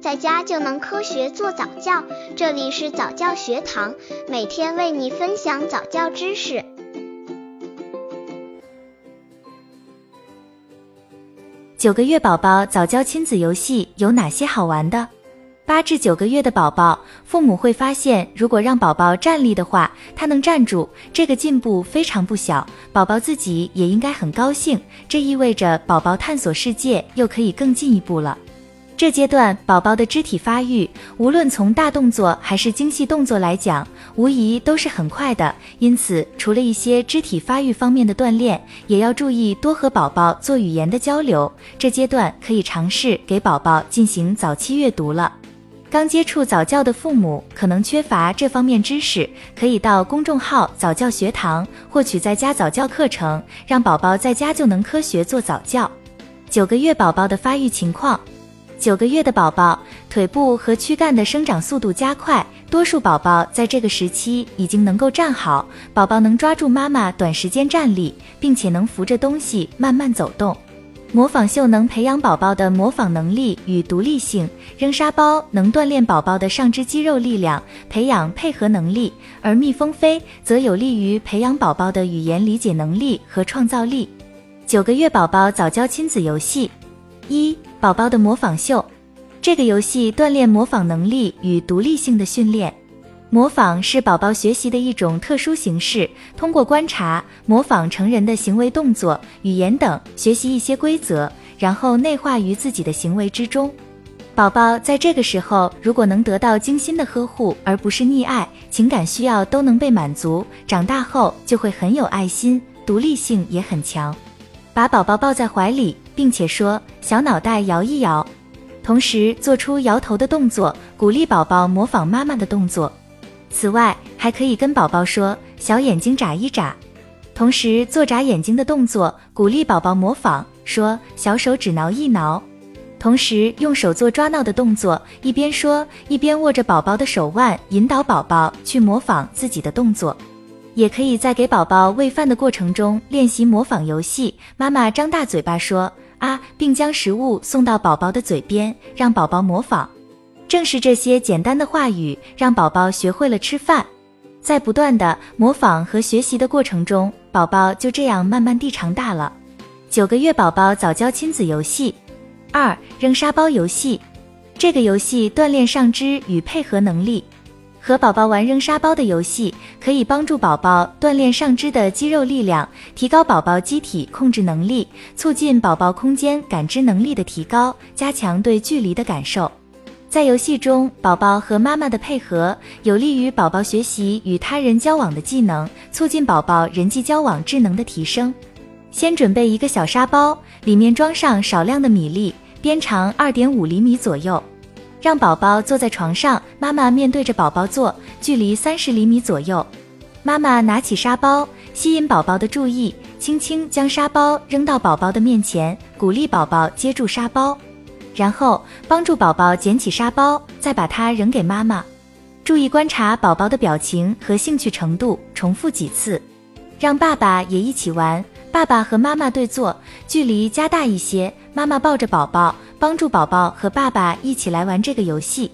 在家就能科学做早教。这里是早教学堂，每天为你分享早教知识。九个月宝宝早教亲子游戏有哪些好玩的？八至九个月的宝宝，父母会发现，如果让宝宝站立的话，他能站住，这个进步非常不小。宝宝自己也应该很高兴，这意味着宝宝探索世界又可以更进一步了。这阶段宝宝的肢体发育，无论从大动作还是精细动作来讲，无疑都是很快的。因此，除了一些肢体发育方面的锻炼，也要注意多和宝宝做语言的交流。这阶段可以尝试给宝宝进行早期阅读了。刚接触早教的父母可能缺乏这方面知识，可以到公众号早教学堂获取在家早教课程，让宝宝在家就能科学做早教。九个月宝宝的发育情况，九个月的宝宝腿部和躯干的生长速度加快，多数宝宝在这个时期已经能够站好，宝宝能抓住妈妈短时间站立，并且能扶着东西慢慢走动。模仿秀能培养宝宝的模仿能力与独立性，扔沙包能锻炼宝宝的上肢肌肉力量，培养配合能力，而蜜蜂飞则有利于培养宝宝的语言理解能力和创造力。九个月宝宝早教亲子游戏一，宝宝的模仿秀，这个游戏锻炼模仿能力与独立性的训练。模仿是宝宝学习的一种特殊形式，通过观察、模仿成人的行为、动作、语言等，学习一些规则，然后内化于自己的行为之中。宝宝在这个时候，如果能得到精心的呵护，而不是溺爱，情感需要都能被满足，长大后就会很有爱心，独立性也很强。把宝宝抱在怀里，并且说“小脑袋摇一摇”，同时做出摇头的动作，鼓励宝宝模仿妈妈的动作。此外，还可以跟宝宝说“小眼睛眨一眨”，同时做眨眼睛的动作，鼓励宝宝模仿说“小手指挠一挠”，同时用手做抓挠的动作，一边说一边握着宝宝的手腕，引导宝宝去模仿自己的动作。也可以在给宝宝喂饭的过程中练习模仿游戏，妈妈张大嘴巴说“啊”，并将食物送到宝宝的嘴边，让宝宝模仿。正是这些简单的话语，让宝宝学会了吃饭。在不断的模仿和学习的过程中，宝宝就这样慢慢地长大了。九个月宝宝早教亲子游戏二：扔沙包游戏。这个游戏锻炼上肢与配合能力。和宝宝玩扔沙包的游戏，可以帮助宝宝锻炼上肢的肌肉力量，提高宝宝机体控制能力，促进宝宝空间感知能力的提高，加强对距离的感受。在游戏中，宝宝和妈妈的配合有利于宝宝学习与他人交往的技能，促进宝宝人际交往智能的提升。先准备一个小沙包，里面装上少量的米粒，边长二点五厘米左右。让宝宝坐在床上，妈妈面对着宝宝坐，距离三十厘米左右。妈妈拿起沙包，吸引宝宝的注意，轻轻将沙包扔到宝宝的面前，鼓励宝宝接住沙包。然后帮助宝宝捡起沙包，再把它扔给妈妈。注意观察宝宝的表情和兴趣程度，重复几次，让爸爸也一起玩。爸爸和妈妈对坐，距离加大一些。妈妈抱着宝宝，帮助宝宝和爸爸一起来玩这个游戏。